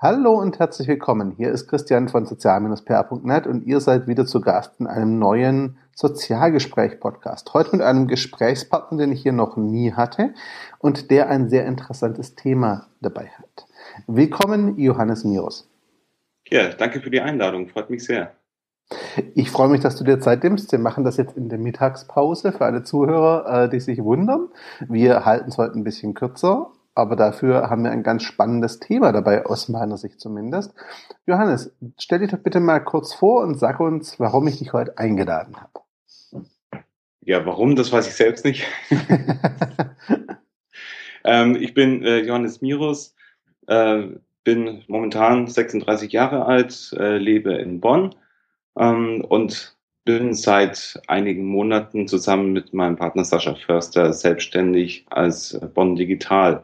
Hallo und herzlich willkommen. Hier ist Christian von sozial-pr.net und ihr seid wieder zu Gast in einem neuen Sozialgespräch-Podcast. Heute mit einem Gesprächspartner, den ich hier noch nie hatte und der ein sehr interessantes Thema dabei hat. Willkommen, Johannes Miros. Ja, danke für die Einladung. Freut mich sehr. Ich freue mich, dass du dir Zeit nimmst. Wir machen das jetzt in der Mittagspause für alle Zuhörer, äh, die sich wundern. Wir halten es heute ein bisschen kürzer, aber dafür haben wir ein ganz spannendes Thema dabei, aus meiner Sicht zumindest. Johannes, stell dich doch bitte mal kurz vor und sag uns, warum ich dich heute eingeladen habe. Ja, warum, das weiß ich selbst nicht. ähm, ich bin äh, Johannes Mirus, äh, bin momentan 36 Jahre alt, äh, lebe in Bonn ähm, und bin seit einigen Monaten zusammen mit meinem Partner Sascha Förster selbstständig als Bonn Digital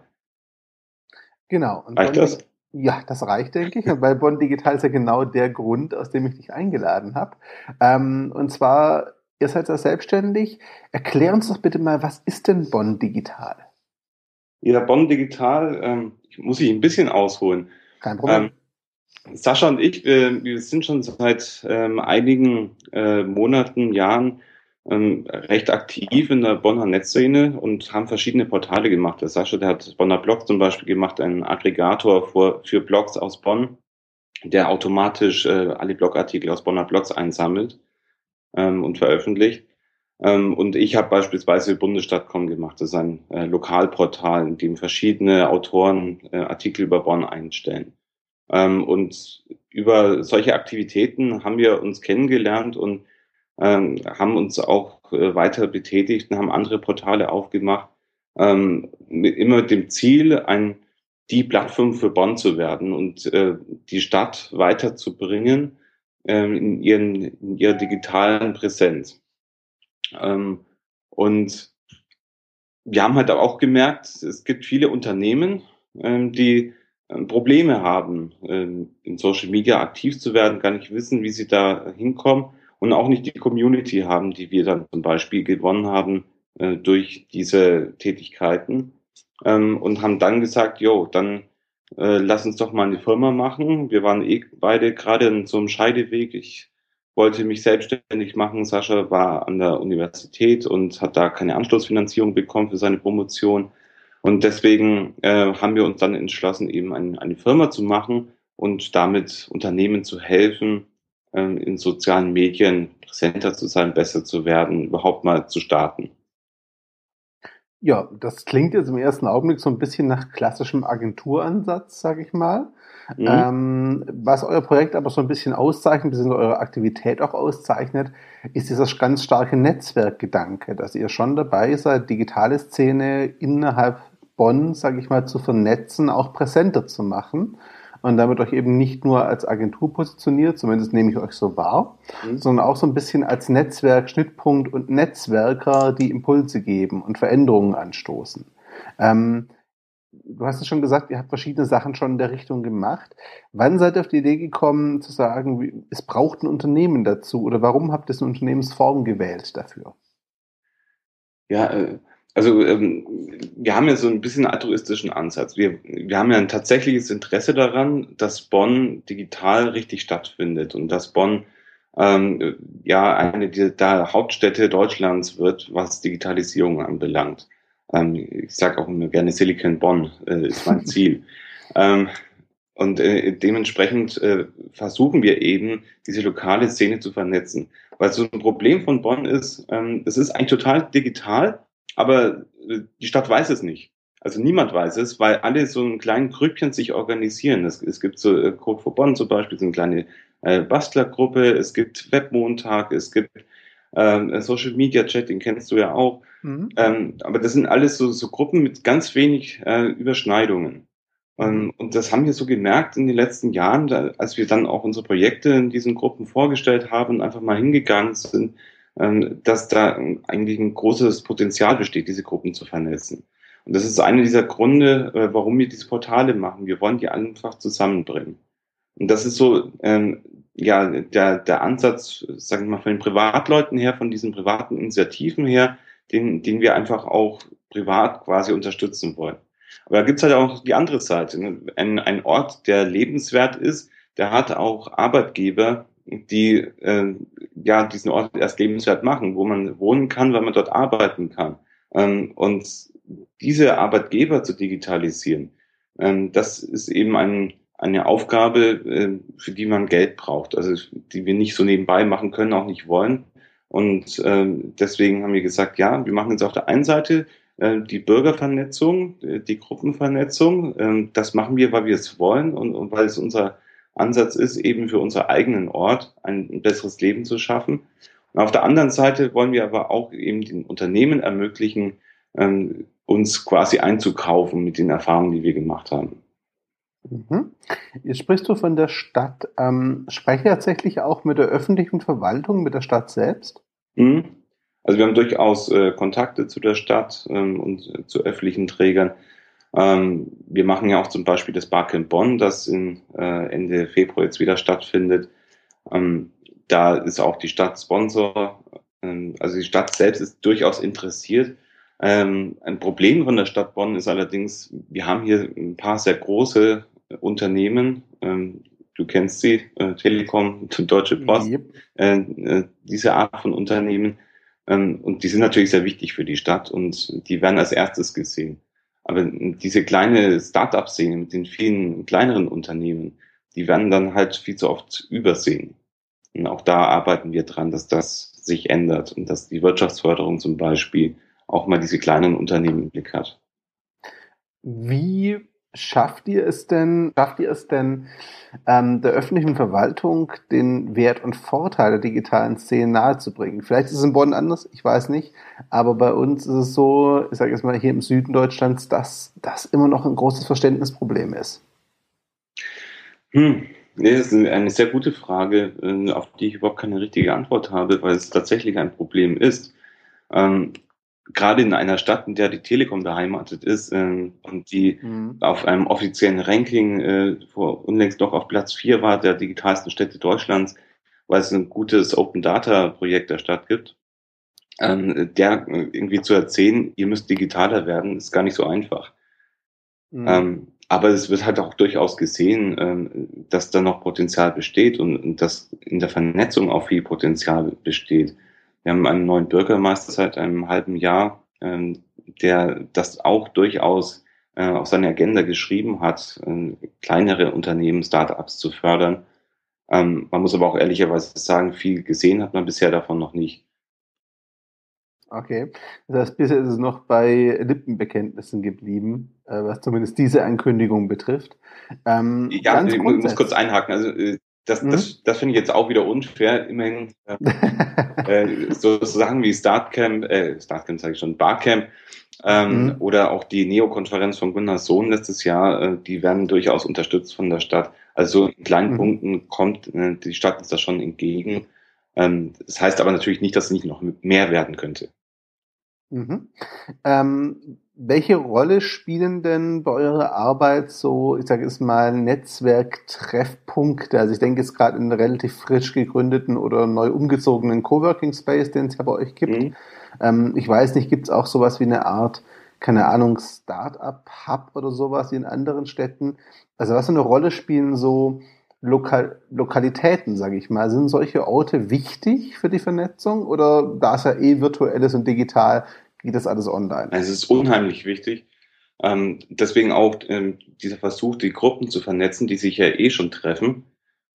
Genau. Und reicht das? Ja, das reicht, denke ich. Und bei Bonn Digital ist ja genau der Grund, aus dem ich dich eingeladen habe. Ähm, und zwar, ihr seid ja selbstständig. Erklär uns doch bitte mal, was ist denn Bonn Digital? Ja, Bonn Digital, ähm, muss ich ein bisschen ausholen. Kein Problem. Ähm, Sascha und ich, wir, wir sind schon seit ähm, einigen äh, Monaten, Jahren ähm, recht aktiv in der Bonner Netzszene und haben verschiedene Portale gemacht. Der Sascha, der hat Bonner Blog zum Beispiel gemacht, einen Aggregator für, für Blogs aus Bonn, der automatisch äh, alle Blogartikel aus Bonner Blogs einsammelt ähm, und veröffentlicht. Ähm, und ich habe beispielsweise Bundesstadt.com gemacht. Das ist ein äh, Lokalportal, in dem verschiedene Autoren äh, Artikel über Bonn einstellen. Ähm, und über solche Aktivitäten haben wir uns kennengelernt und ähm, haben uns auch äh, weiter betätigt und haben andere Portale aufgemacht, ähm, immer mit dem Ziel, ein, die Plattform für Bonn zu werden und äh, die Stadt weiterzubringen ähm, in, ihren, in ihrer digitalen Präsenz. Und wir haben halt auch gemerkt, es gibt viele Unternehmen, die Probleme haben, in Social Media aktiv zu werden, gar nicht wissen, wie sie da hinkommen und auch nicht die Community haben, die wir dann zum Beispiel gewonnen haben äh, durch diese Tätigkeiten ähm, und haben dann gesagt, jo, dann äh, lass uns doch mal eine Firma machen. Wir waren eh beide gerade in so einem Scheideweg. Ich wollte mich selbstständig machen. Sascha war an der Universität und hat da keine Anschlussfinanzierung bekommen für seine Promotion. Und deswegen äh, haben wir uns dann entschlossen, eben ein, eine Firma zu machen und damit Unternehmen zu helfen, in sozialen Medien präsenter zu sein, besser zu werden, überhaupt mal zu starten. Ja, das klingt jetzt im ersten Augenblick so ein bisschen nach klassischem Agenturansatz, sage ich mal. Mhm. Ähm, was euer Projekt aber so ein bisschen auszeichnet, bzw. eure Aktivität auch auszeichnet, ist dieser ganz starke Netzwerkgedanke, dass ihr schon dabei seid, digitale Szene innerhalb Bonn, sage ich mal, zu vernetzen, auch präsenter zu machen und damit euch eben nicht nur als Agentur positioniert, zumindest nehme ich euch so wahr, mhm. sondern auch so ein bisschen als Netzwerk, Schnittpunkt und Netzwerker, die Impulse geben und Veränderungen anstoßen. Ähm, du hast es schon gesagt, ihr habt verschiedene Sachen schon in der Richtung gemacht. Wann seid ihr auf die Idee gekommen zu sagen, es braucht ein Unternehmen dazu oder warum habt ihr eine Unternehmensform gewählt dafür? Ja, äh, also ähm, wir haben ja so ein bisschen altruistischen Ansatz. Wir, wir haben ja ein tatsächliches Interesse daran, dass Bonn digital richtig stattfindet und dass Bonn ähm, ja eine der Hauptstädte Deutschlands wird, was Digitalisierung anbelangt. Ähm, ich sage auch immer gerne Silicon Bonn äh, ist mein Ziel. ähm, und äh, dementsprechend äh, versuchen wir eben, diese lokale Szene zu vernetzen. Weil so ein Problem von Bonn ist, ähm, es ist eigentlich total digital, aber äh, die Stadt weiß es nicht. Also niemand weiß es, weil alle so in kleinen Grüppchen sich organisieren. Es, es gibt so äh, Code for Bonn zum Beispiel, so eine kleine äh, Bastlergruppe, es gibt Webmontag, es gibt ähm, Social Media Chat, den kennst du ja auch. Mhm. Ähm, aber das sind alles so, so Gruppen mit ganz wenig äh, Überschneidungen. Ähm, mhm. und das haben wir so gemerkt in den letzten Jahren, da, als wir dann auch unsere Projekte in diesen Gruppen vorgestellt haben und einfach mal hingegangen sind dass da eigentlich ein großes Potenzial besteht, diese Gruppen zu vernetzen. Und das ist einer dieser Gründe, äh, warum wir diese Portale machen. Wir wollen die einfach zusammenbringen. Und das ist so, ähm, ja, der, der Ansatz, sagen wir mal, von den Privatleuten her, von diesen privaten Initiativen her, den, den wir einfach auch privat quasi unterstützen wollen. Aber da gibt's halt auch die andere Seite. Ne? Ein, ein Ort, der lebenswert ist, der hat auch Arbeitgeber, die äh, ja diesen Ort erst lebenswert machen, wo man wohnen kann, weil man dort arbeiten kann. Ähm, und diese Arbeitgeber zu digitalisieren, ähm, das ist eben ein, eine Aufgabe, äh, für die man Geld braucht, also die wir nicht so nebenbei machen können, auch nicht wollen. Und äh, deswegen haben wir gesagt, ja, wir machen jetzt auf der einen Seite äh, die Bürgervernetzung, äh, die Gruppenvernetzung. Äh, das machen wir, weil wir es wollen und, und weil es unser Ansatz ist, eben für unseren eigenen Ort ein, besseres Leben zu schaffen. Und auf der anderen Seite wollen wir aber auch eben den Unternehmen ermöglichen, ähm, uns quasi einzukaufen mit den Erfahrungen, die wir gemacht haben. Mhm. Jetzt sprichst du von der Stadt. Ähm, spreche tatsächlich auch mit der öffentlichen Verwaltung, mit der Stadt selbst? Mhm. Also wir haben durchaus äh, Kontakte zu der Stadt ähm, und äh, zu öffentlichen Trägern. Ähm, wir machen ja auch zum Beispiel das Barcamp Bonn, das in, äh, Ende Februar jetzt wieder stattfindet. Ähm, da ist auch die Stadt Sponsor. Ähm, also die Stadt selbst ist durchaus interessiert. Ähm, ein Problem von der Stadt Bonn ist allerdings, wir haben hier ein paar sehr große Unternehmen. Ähm, du kennst sie, äh, Telekom, Deutsche Post, yep. äh, äh, diese Art von Unternehmen. Ähm, und die sind natürlich sehr wichtig für die Stadt und die werden als erstes gesehen. Aber diese kleine Start-up-Szene mit den vielen kleineren Unternehmen, die werden dann halt viel zu oft übersehen. Und auch da arbeiten wir dran, dass das sich ändert und dass die Wirtschaftsförderung zum Beispiel auch mal diese kleinen Unternehmen im Blick hat. Wie schafft ihr es denn, schafft ihr es denn, ähm, der öffentlichen Verwaltung den Wert und Vorteil der digitalen Szene nahezubringen? Vielleicht ist es in Bonn anders, ich weiß nicht, aber bei uns ist es so, ich sage jetzt mal hier im Süden Deutschlands, dass das immer noch ein großes Verständnisproblem ist. Hm. Nee, das ist eine sehr gute Frage, äh, auf die ich überhaupt keine richtige Antwort habe, weil es tatsächlich ein Problem ist. Ähm, gerade in einer Stadt, in der die Telekom beheimatet ist äh, und die mhm. auf einem offiziellen Ranking äh, vor unlängst doch auf Platz vier war, der digitalsten Städte Deutschlands, weil es ein gutes Open Data Projekt der Stadt gibt, ähm, der äh, irgendwie zu erzählen, ihr müsst digitaler werden, ist gar nicht so einfach. Mhm. Ähm, aber es wird halt auch durchaus gesehen, ähm, dass da noch Potenzial besteht und, und dass in der Vernetzung auch viel Potenzial besteht. Wir haben einen neuen Bürgermeister seit einem halben Jahr, ähm, der das auch durchaus äh, auf seine Agenda geschrieben hat, äh, kleinere Unternehmen, Startups zu fördern. Ähm, man muss aber auch ehrlicherweise sagen, viel gesehen hat man bisher davon noch nicht. Okay, das heißt, bisher ist es noch bei Lippenbekenntnissen geblieben, äh, was zumindest diese Ankündigung betrifft. Ähm, ja, ich muss kurz einhaken. Also äh, das, mhm. das, das finde ich jetzt auch wieder unfair. Immerhin äh, äh, so Sachen wie Startcamp, äh, Startcamp sage ich schon, Barcamp ähm, mhm. oder auch die Neo-Konferenz von Gunnar Sohn letztes Jahr, äh, die werden durchaus unterstützt von der Stadt. Also in kleinen mhm. Punkten kommt äh, die Stadt uns da schon entgegen. Ähm, das heißt aber natürlich nicht, dass es nicht noch mehr werden könnte. Mhm. Ähm, welche Rolle spielen denn bei eurer Arbeit so, ich sage es mal, Netzwerktreffpunkte? Also ich denke jetzt gerade in relativ frisch gegründeten oder neu umgezogenen Coworking Space, den es ja bei euch gibt. Mhm. Ähm, ich weiß nicht, gibt es auch sowas wie eine Art, keine Ahnung, Start-up-Hub oder sowas wie in anderen Städten? Also was für eine Rolle spielen so Lokal Lokalitäten, sage ich mal? Sind solche Orte wichtig für die Vernetzung oder da es ja eh virtuell ist und digital, geht das alles online? Also es ist unheimlich wichtig. Ähm, deswegen auch ähm, dieser Versuch, die Gruppen zu vernetzen, die sich ja eh schon treffen.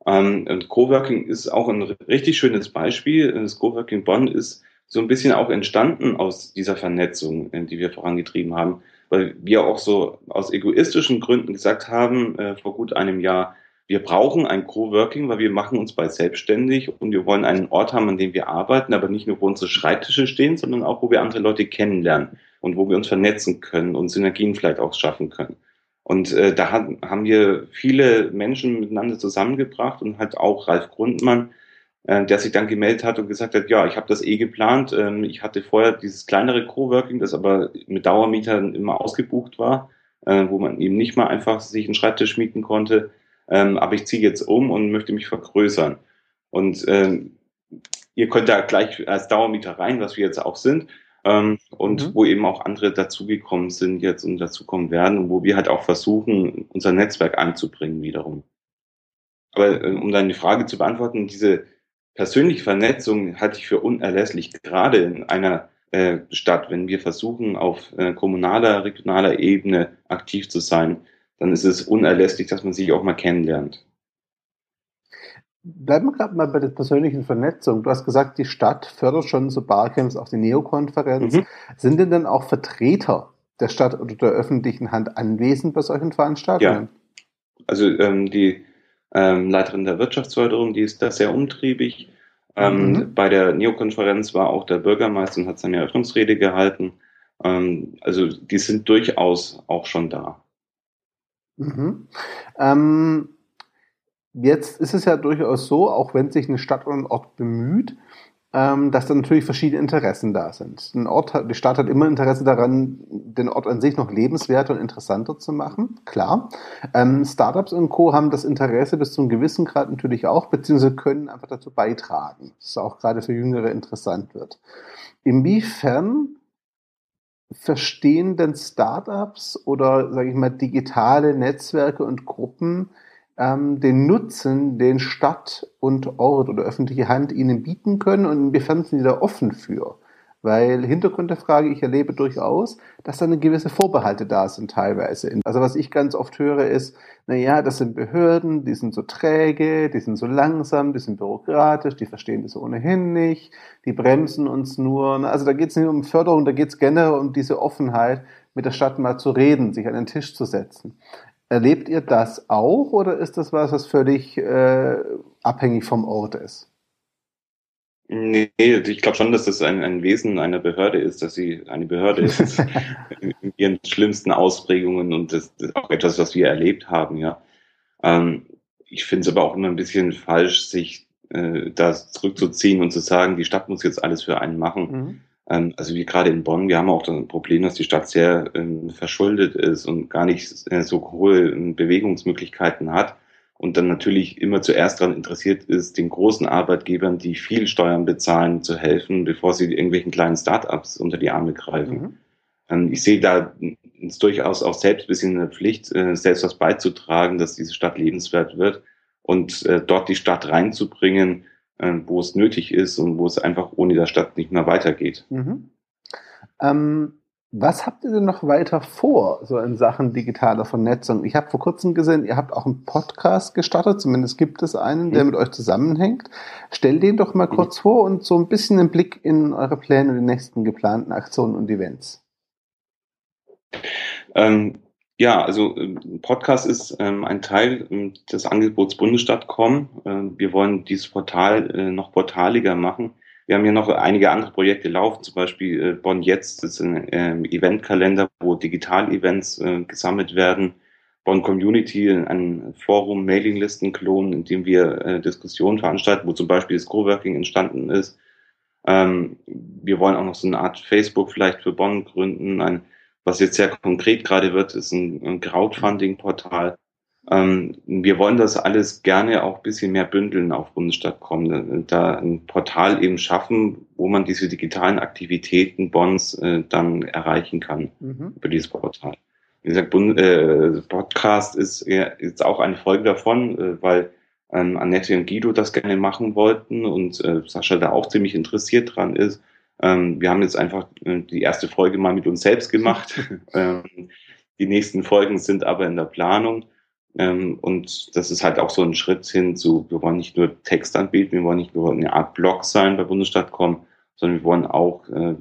Ähm, und Coworking ist auch ein richtig schönes Beispiel. Das Coworking Bonn ist so ein bisschen auch entstanden aus dieser Vernetzung, äh, die wir vorangetrieben haben, weil wir auch so aus egoistischen Gründen gesagt haben, äh, vor gut einem Jahr, wir brauchen ein Coworking, weil wir machen uns bald selbstständig und wir wollen einen Ort haben, an dem wir arbeiten, aber nicht nur, wo unsere Schreibtische stehen, sondern auch, wo wir andere Leute kennenlernen und wo wir uns vernetzen können und Synergien vielleicht auch schaffen können. Und äh, da hat, haben wir viele Menschen miteinander zusammengebracht und halt auch Ralf Grundmann, äh, der sich dann gemeldet hat und gesagt hat, ja, ich habe das eh geplant. Ähm, ich hatte vorher dieses kleinere Coworking, das aber mit Dauermietern immer ausgebucht war, äh, wo man eben nicht mal einfach sich einen Schreibtisch mieten konnte ähm, aber ich ziehe jetzt um und möchte mich vergrößern. Und ähm, ihr könnt da gleich als Dauermieter rein, was wir jetzt auch sind. ähm, und mhm. wo eben auch andere dazugekommen sind jetzt und dazukommen werden und wo wir halt auch versuchen, unser Netzwerk einzubringen wiederum. Aber äh, um deine Frage zu beantworten, diese persönliche Vernetzung halte ich für unerlässlich, gerade in einer äh, Stadt. Wenn wir versuchen, auf äh, kommunaler, regionaler Ebene aktiv zu sein, dann ist es unerlässlich, dass man sich auch mal kennenlernt. Bleiben wir gerade mal bei der persönlichen Vernetzung. Du hast gesagt, die Stadt fördert schon so Barcamps, auch die Neo-Konferenz. Mhm. Sind denn dann auch Vertreter der Stadt oder der öffentlichen Hand anwesend bei solchen Veranstaltungen? Ja. Also ähm, die ähm, Leiterin der Wirtschaftsförderung, die ist da sehr umtriebig. Ähm, mhm. Bei der Neo-Konferenz war auch der Bürgermeister und hat seine Eröffnungsrede gehalten. Ähm, also die sind durchaus auch schon da. Mhm. Ähm, jetzt ist es ja durchaus so, auch wenn sich eine Stadt oder ein Ort bemüht, ähm, dass da natürlich verschiedene Interessen da sind. Ein Ort hat, die Stadt hat immer Interesse daran, den Ort an sich noch lebenswerter und interessanter zu machen, klar. Ähm, Startups und Co. haben das Interesse bis zu einem gewissen Grad natürlich auch, beziehungsweise können einfach dazu beitragen, dass es auch gerade für Jüngere interessant wird. Inwiefern verstehen denn Startups oder, sage ich mal, digitale Netzwerke und Gruppen ähm, den Nutzen, den Stadt und Ort oder öffentliche Hand ihnen bieten können und inwiefern sind sie da offen für? Weil Hintergrund der Frage, ich erlebe durchaus, dass da eine gewisse Vorbehalte da sind teilweise. Also was ich ganz oft höre ist, na ja, das sind Behörden, die sind so träge, die sind so langsam, die sind bürokratisch, die verstehen das ohnehin nicht, die bremsen uns nur. Also da geht es nicht um Förderung, da geht es generell um diese Offenheit, mit der Stadt mal zu reden, sich an den Tisch zu setzen. Erlebt ihr das auch oder ist das was, was völlig äh, abhängig vom Ort ist? Nee, ich glaube schon, dass das ein, ein Wesen einer Behörde ist, dass sie eine Behörde ist in ihren schlimmsten Ausprägungen und das, ist auch etwas, was wir erlebt haben, ja. Ähm, ich finde es aber auch immer ein bisschen falsch, sich äh, da zurückzuziehen und zu sagen, die Stadt muss jetzt alles für einen machen. Mhm. Ähm, also wie gerade in Bonn, wir haben auch das Problem, dass die Stadt sehr ähm, verschuldet ist und gar nicht äh, so hohe ähm, Bewegungsmöglichkeiten hat und dann natürlich immer zuerst daran interessiert ist, den großen Arbeitgebern, die viel Steuern bezahlen, zu helfen, bevor sie irgendwelchen kleinen Start-ups unter die Arme greifen. Mhm. Ähm, ich sehe da durchaus auch selbst ein bisschen eine Pflicht, äh, selbst was beizutragen, dass diese Stadt lebenswert wird und äh, dort die Stadt reinzubringen, äh, wo es nötig ist und wo es einfach ohne der Stadt nicht mehr weitergeht. Mhm. Ähm, was habt ihr denn noch weiter vor, so in Sachen digitaler Vernetzung? Ich habe vor kurzem gesehen, ihr habt auch einen Podcast gestartet, zumindest gibt es einen, der mhm. mit euch zusammenhängt. Stell den doch mal kurz mhm. vor und so ein bisschen einen Blick in eure Pläne und die nächsten geplanten Aktionen und Events. Ähm, ja, also ähm, Podcast ist ähm, ein Teil ähm, des Angebots Bundesstadt.com. Ähm, wir wollen dieses Portal äh, noch portaliger machen. Wir haben hier noch einige andere Projekte laufen, zum Beispiel äh, Bonn Jetzt, das ist ein ähm, Eventkalender, wo Digital-Events äh, gesammelt werden. Bonn Community, ein Forum, Mailinglisten-Klon, in dem wir äh, Diskussionen veranstalten, wo zum Beispiel das Coworking entstanden ist. Ähm, wir wollen auch noch so eine Art Facebook vielleicht für Bonn gründen, ein was jetzt sehr konkret gerade wird, ist ein, ein Crowdfunding-Portal. Ähm, wir wollen das alles gerne auch ein bisschen mehr bündeln auf Bundesstadt kommen, da ein Portal eben schaffen, wo man diese digitalen Aktivitäten Bonds äh, dann erreichen kann mhm. über dieses Portal. Wie gesagt, äh, Podcast ist jetzt auch eine Folge davon, äh, weil ähm, Annette und Guido das gerne machen wollten und Sascha da auch ziemlich interessiert dran ist. Ähm, wir haben jetzt einfach die erste Folge mal mit uns selbst gemacht. ähm, die nächsten Folgen sind aber in der Planung. Ähm, und das ist halt auch so ein Schritt hin zu, wir wollen nicht nur Text anbieten, wir wollen nicht nur eine Art Blog sein bei Bundesstadt.com, sondern wir wollen auch äh,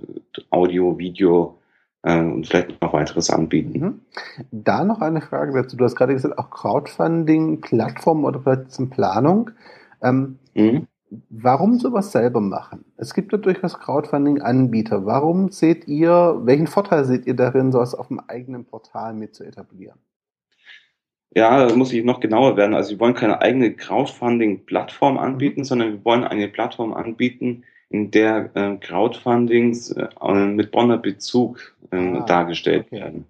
Audio, Video äh, und vielleicht noch weiteres anbieten. Mhm. Da noch eine Frage dazu. Du hast gerade gesagt, auch Crowdfunding, Plattform oder vielleicht Planung. Ähm, mhm. Warum sowas selber machen? Es gibt ja durchaus Crowdfunding-Anbieter. Warum seht ihr, welchen Vorteil seht ihr darin, sowas auf dem eigenen Portal mit zu etablieren? Ja, da muss ich noch genauer werden. Also wir wollen keine eigene Crowdfunding-Plattform anbieten, mhm. sondern wir wollen eine Plattform anbieten, in der äh, Crowdfundings äh, mit Bonner Bezug äh, ah, dargestellt okay. werden.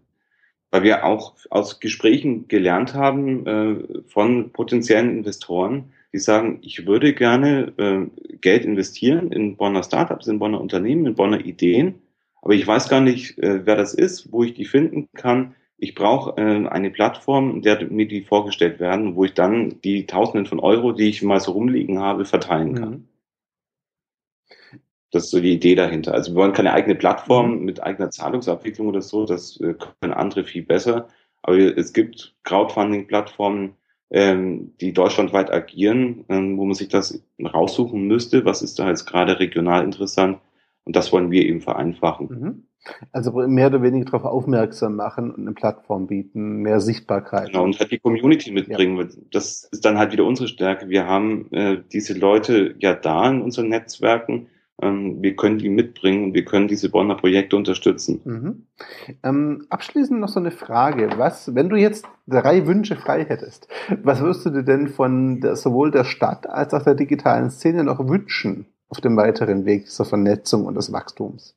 Weil wir auch aus Gesprächen gelernt haben äh, von potenziellen Investoren, die sagen, ich würde gerne äh, Geld investieren in Bonner Startups, in Bonner Unternehmen, in Bonner Ideen, aber ich weiß gar nicht, äh, wer das ist, wo ich die finden kann. Ich brauche äh, eine Plattform, der mir die vorgestellt werden, wo ich dann die Tausenden von Euro, die ich mal so rumliegen habe, verteilen kann. Mhm. Das ist so die Idee dahinter. Also wir wollen keine eigene Plattform mhm. mit eigener Zahlungsabwicklung oder so, das äh, können andere viel besser. Aber es gibt Crowdfunding-Plattformen, ähm, die deutschlandweit agieren, ähm, wo man sich das raussuchen müsste, was ist da jetzt gerade regional interessant. Und das wollen wir eben vereinfachen. Mhm. Also mehr oder weniger darauf aufmerksam machen und eine Plattform bieten, mehr Sichtbarkeit. Genau, und halt die Community mitbringen. Ja. Das ist dann halt wieder unsere Stärke. Wir haben äh, diese Leute ja da in unseren Netzwerken ähm, wir können die mitbringen und wir können diese Bonner Projekte unterstützen. Mhm. Ähm, abschließend noch so eine Frage. Was, wenn du jetzt drei Wünsche frei hättest, was würdest du dir denn von der, sowohl der Stadt als auch der digitalen Szene noch wünschen auf dem weiteren Weg zur Vernetzung und des Wachstums?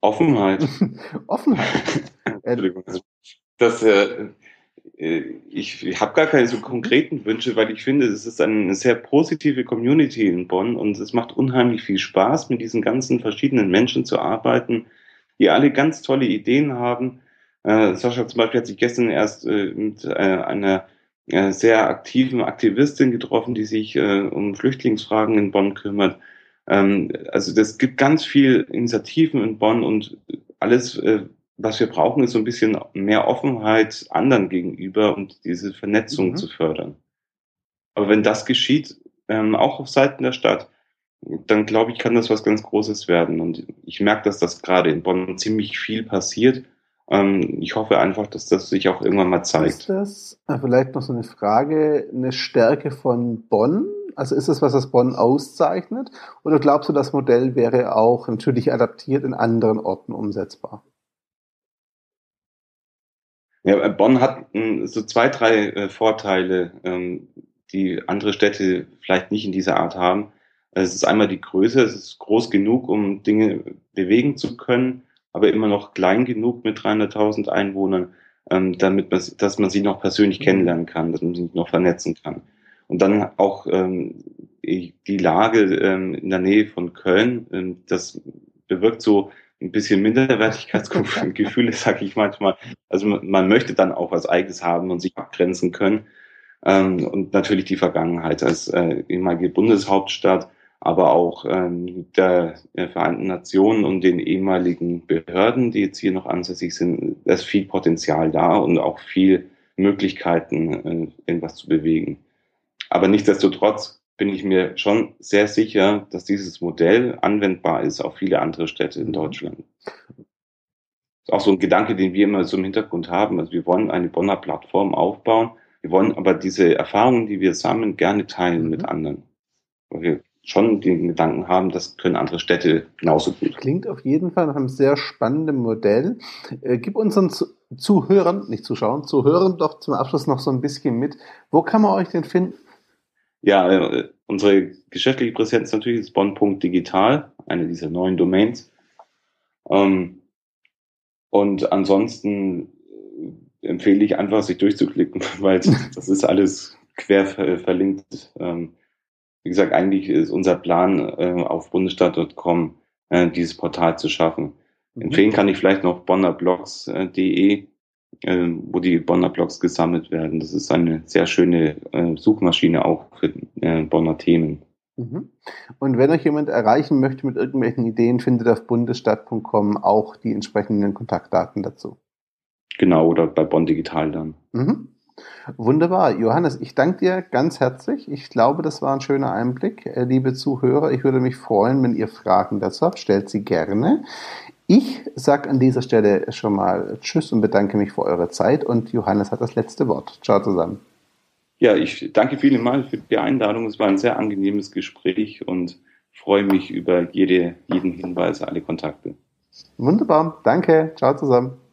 Offenheit. Offenheit. Entschuldigung. Das, äh, äh, ich, ich habe gar keine so konkreten Wünsche, weil ich finde, es ist eine sehr positive Community in Bonn und es macht unheimlich viel Spaß, mit diesen ganzen verschiedenen Menschen zu arbeiten, die alle ganz tolle Ideen haben. Äh, Sascha zum Beispiel hat sich gestern erst äh, mit äh, einer äh, sehr aktiven Aktivistin getroffen, die sich äh, um Flüchtlingsfragen in Bonn kümmert. Ähm, also das gibt ganz viel Initiativen in Bonn und alles äh, was wir brauchen, ist so ein bisschen mehr Offenheit anderen gegenüber und diese Vernetzung mhm. zu fördern. Aber wenn das geschieht, ähm, auch auf Seiten der Stadt, dann glaube ich, kann das was ganz Großes werden. Und ich merke, dass das gerade in Bonn ziemlich viel passiert. Ähm, ich hoffe einfach, dass das sich auch irgendwann mal zeigt. Ist das äh, vielleicht noch so eine Frage, eine Stärke von Bonn? Also ist das, was das Bonn auszeichnet? Oder glaubst du, das Modell wäre auch natürlich adaptiert in anderen Orten umsetzbar? Ja, äh, Bonn hat hm, so zwei, drei äh, Vorteile, ähm, die andere Städte vielleicht nicht in dieser Art haben. Es ist einmal die Größe, es ist groß genug, um Dinge bewegen zu können, aber immer noch klein genug mit 300.000 Einwohnern, ähm, damit man, dass man sie noch persönlich mhm. kennenlernen kann, dass man sich noch vernetzen kann. Und dann auch ähm, die Lage in der Nähe von Köln, das bewirkt so ein bisschen Minderwertigkeitsgefühle, sage ich manchmal. Also man, möchte dann auch was Eigenes haben und sich abgrenzen können. Ähm, und natürlich die Vergangenheit als äh, ehemalige Bundeshauptstadt, aber auch ähm, der, Vereinten Nationen und den ehemaligen Behörden, die jetzt hier noch ansässig sind, da ist viel Potenzial da und auch viel Möglichkeiten, äh, irgendwas zu bewegen. Aber nichtsdestotrotz bin ich mir schon sehr sicher, dass dieses Modell anwendbar ist auf viele andere Städte in mhm. Deutschland. Das ist auch so ein Gedanke, den wir immer so im Hintergrund haben. Also wir wollen eine Bonner Plattform aufbauen. Wir wollen aber diese Erfahrungen, die wir sammeln, gerne teilen mhm. mit anderen. Weil wir schon den Gedanken haben, das können andere Städte genauso gut. Klingt auf jeden Fall nach einem sehr spannenden Modell. Äh, gib unseren Zuhörern, nicht Zuschauern, Zuhörern doch zum Abschluss noch so ein bisschen mit. Wo kann man euch denn finden? Ja, äh, unsere geschäftliche Präsenz natürlich ist bonn.digital, eine dieser neuen Domains. Ähm, und ansonsten äh, empfehle ich einfach, sich durchzuklicken, weil das ist alles quer verlinkt. Ähm, wie gesagt, eigentlich ist unser Plan, äh, auf bundesstaat.com dieses Portal zu schaffen. Mhm. Empfehlen kann ich vielleicht noch bonnerblogs.de äh, wo die Bonner Blogs gesammelt werden. Das ist eine sehr schöne äh, Suchmaschine auch für äh, Bonner Themen. Mhm. Und wenn euch jemand erreichen möchte mit irgendwelchen Ideen, findet auf bundesstadt.com auch die entsprechenden Kontaktdaten dazu. Genau, oder bei Bonn Digital dann. Mhm. Wunderbar. Johannes, ich danke dir ganz herzlich. Ich glaube, das war ein schöner Einblick. Äh, liebe Zuhörer, ich würde mich freuen, wenn ihr Fragen dazu habt. Stellt sie gerne. Ich sage an dieser Stelle schon mal Tschüss und bedanke mich für eure Zeit und Johannes hat das letzte Wort. Ciao zusammen. Ja, ich danke vielen Mal für die Einladung. Es war ein sehr angenehmes Gespräch und freue mich über jede, jeden Hinweis, alle Kontakte. Wunderbar. Danke. Ciao zusammen.